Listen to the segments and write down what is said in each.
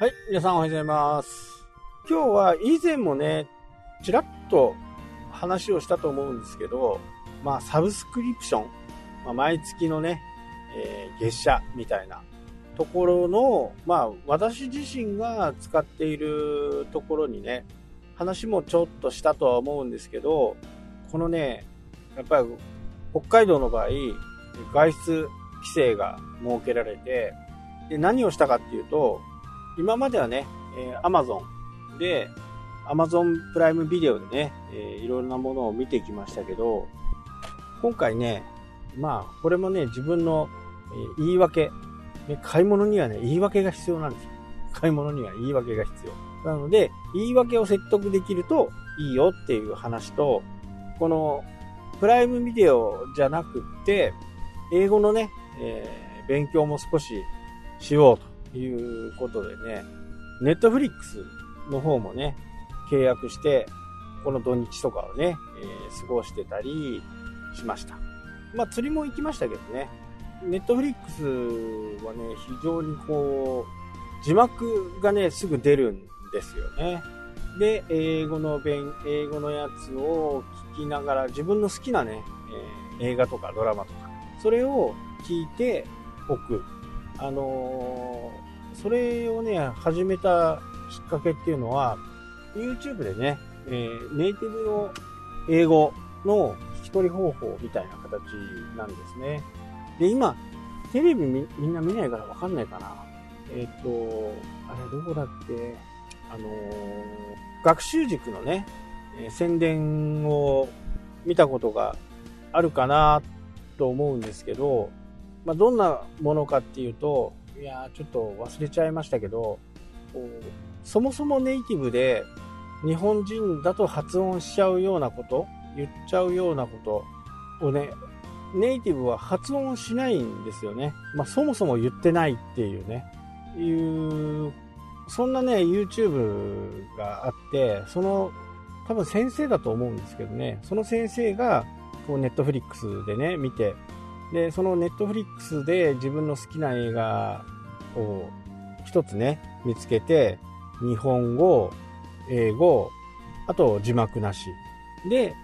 はい、皆さんおはようございます。今日は以前もね、ちらっと話をしたと思うんですけど、まあ、サブスクリプション、まあ、毎月のね、えー月謝みたいなところの、まあ、私自身が使っているところにね、話もちょっとしたとは思うんですけど、このね、やっぱり北海道の場合、外出規制が設けられて、で何をしたかっていうと、今まではね、えー Amazon で、Amazon プライムビデオでね、えーいろんなものを見てきましたけど、今回ね、まあ、これもね、自分の、え言い訳、ね買い物にはね、言い訳が必要なんですよ。買い物には言い訳が必要。なので、言い訳を説得できるといいよっていう話と、この、プライムビデオじゃなくって、英語のね、えー勉強も少ししようということでね、ネットフリックスの方もね、契約して、この土日とかをね、えー過ごしてたりしました。まあ釣りも行きましたけどね、ネットフリックスはね、非常にこう、字幕がね、すぐ出るんですよね。で、英語の勉、英語のやつを聞きながら、自分の好きなね、えー映画とかドラマとか、それを聞いておく。あのーそれをね、始めたきっかけっていうのは、YouTube でね、えーネイティブの英語の聞き取り方法みたいな形なんですね。で、今、テレビみみんな見ないからわかんないかな。えっ、と、あれどこだっけ？あの学習塾のね、えー宣伝を見たことがあるかなと思うんですけど、まあ、どんなものかっていうと、いやちょっと忘れちゃいましたけど、そもそもネイティブで日本人だと発音しちゃうようなこと、言っちゃうようなことをね、ネイティブは発音しないんですよね。まあ、そもそも言ってないっていうね、いう、そんなね、YouTube があって、その、多分先生だと思うんですけどね、その先生が、こう、ネットフリックスでね、見て、で、そのネットフリックスで自分の好きな映画を一つね、見つけて、日本語、英語、あと字幕なし。で、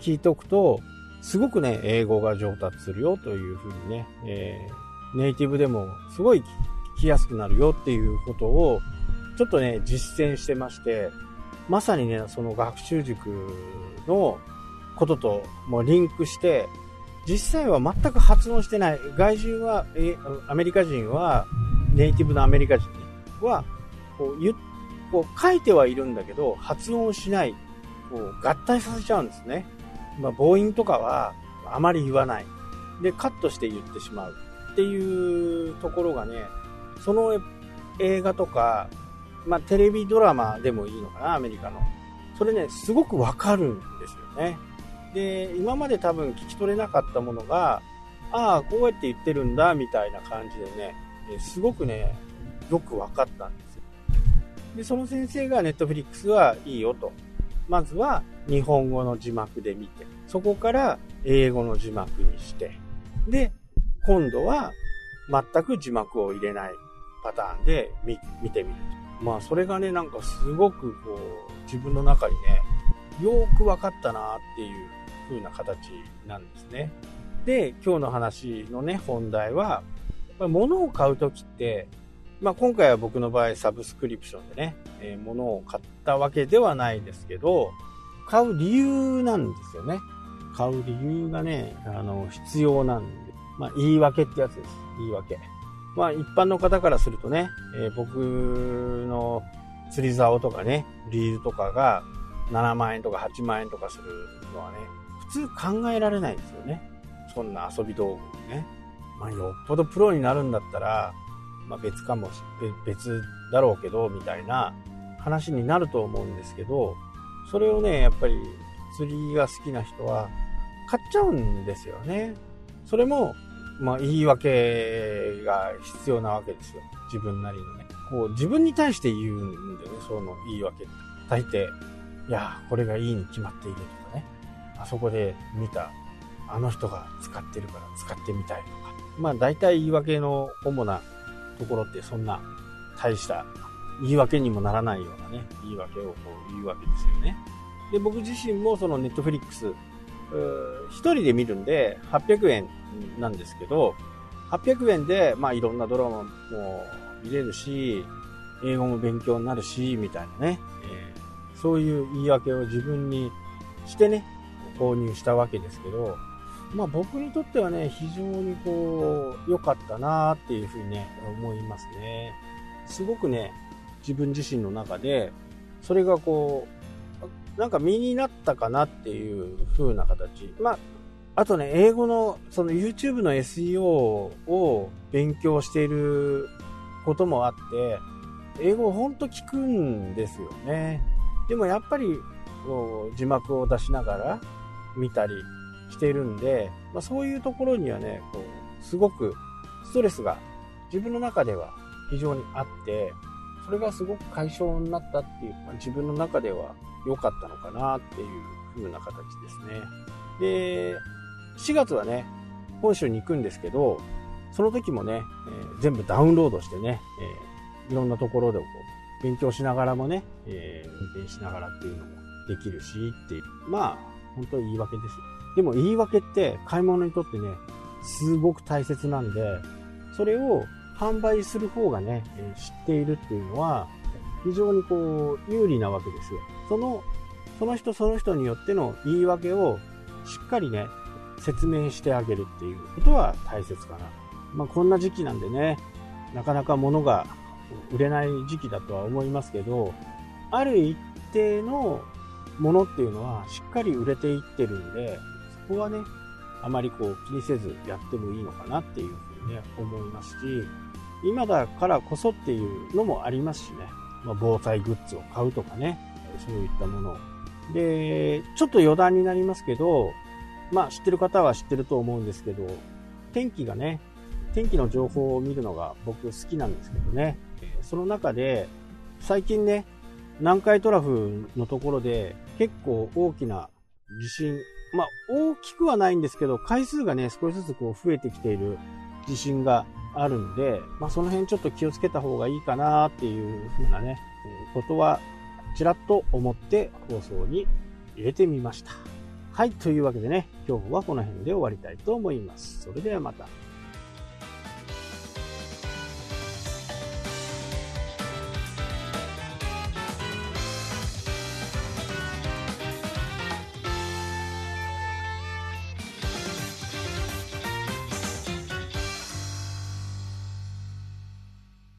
聞いておくと、すごくね、英語が上達するよというふうにね、えーネイティブでもすごい聞きやすくなるよっていうことを、ちょっとね、実践してまして、まさにね、その学習塾のことともリンクして、実際は全く発音してない。外人は、えアメリカ人は、ネイティブのアメリカ人は、こう言こう書いてはいるんだけど、発音しない。こう合体させちゃうんですね。まあ、母音とかはあまり言わない。で、カットして言ってしまう。っていうところがね、その映画とか、まあ、テレビドラマでもいいのかな、アメリカの。それね、すごくわかるんですよね。で、今まで多分聞き取れなかったものが、ああ、こうやって言ってるんだ、みたいな感じでね、すごくね、よくわかったんですよ。で、その先生がネットフリックスはいいよと。まずは日本語の字幕で見て、そこから英語の字幕にして、で、今度は全く字幕を入れないパターンで見てみると。まあ、それがね、なんかすごくこう、自分の中にね、よく分かったなっていう風な形なんですね。で、今日の話のね、本題は、まあ物を買うときって、まあ、今回は僕の場合サブスクリプションでね、えー物を買ったわけではないですけど、買う理由なんですよね。買う理由がね、あの、必要なんで、まあ、言い訳ってやつです。言い訳。まあ、一般の方からするとね、えー僕の釣り竿とかね、リールとかが7万円とか8万円とかするのはね、通考えられないですよね。そんな遊び道具にね。まあ、よっぽどプロになるんだったら、まあ、別かもし、別だろうけど、みたいな話になると思うんですけど、それをね、やっぱり釣りが好きな人は買っちゃうんですよね。それも、まあ、言い訳が必要なわけですよ。自分なりのね。こう、自分に対して言うんでね、その言い訳。大抵、いや、これがいいに決まっているとかね。あそこで見た、あの人が使ってるから使ってみたいとか。まあ、大体言い訳の主なところってそんな大した言い訳にもならないようなね、言い訳をこう言うわけですよね。で、僕自身もそのネットフリックス、一人で見るんで800円なんですけど、800円で、まあいろんなドラマも見れるし、英語も勉強になるし、みたいなね、えー、そういう言い訳を自分にしてね、購入したわけですけど、まあ僕にとってはね、非常にこう、良かったなっていうふうにね、思いますね。すごくね、自分自身の中で、それがこう、なんか身になったかなっていう風な形。まあ、あとね、英語の、その YouTube の SEO を勉強していることもあって、英語ほんと聞くんですよね。でもやっぱり、こう字幕を出しながら見たりしてるんで、まあ、そういうところにはね、こうすごくストレスが自分の中では非常にあって、それがすごく解消になったっていう、まあ、自分の中では良かったのかなっていう風な形ですね。で、4月はね、本州に行くんですけど、その時もね、えー、全部ダウンロードしてね、えー、いろんなところでこう勉強しながらもね、えー、運転しながらっていうのもできるしっていう。まあ、本当に言い訳です。でも言い訳って買い物にとってね、すごく大切なんで、それを販売する方がね、知っているっていうのは、非常にこう、有利なわけですよ。その、その人その人によっての言い訳をしっかりね、説明してあげるっていうことは大切かな。まあ、こんな時期なんでね、なかなか物が売れない時期だとは思いますけど、ある一定のものっていうのはしっかり売れていってるんで、そこはね、あまりこう気にせずやってもいいのかなっていうふうにね、思いますし、今だからこそっていうのもありますしね、まあ、防災グッズを買うとかね、そういったものを。で、ちょっと余談になりますけど、まあ知ってる方は知ってると思うんですけど、天気がね、天気の情報を見るのが僕好きなんですけどね、その中で最近ね、南海トラフのところで結構大きな地震、まあ大きくはないんですけど、回数がね、少しずつこう増えてきている地震があるんで、まあ、その辺ちょっと気をつけた方がいいかなっていうふうなね、ことは、ちらっと思って放送に入れてみました。はい、というわけでね、今日はこの辺で終わりたいと思います。それではまた。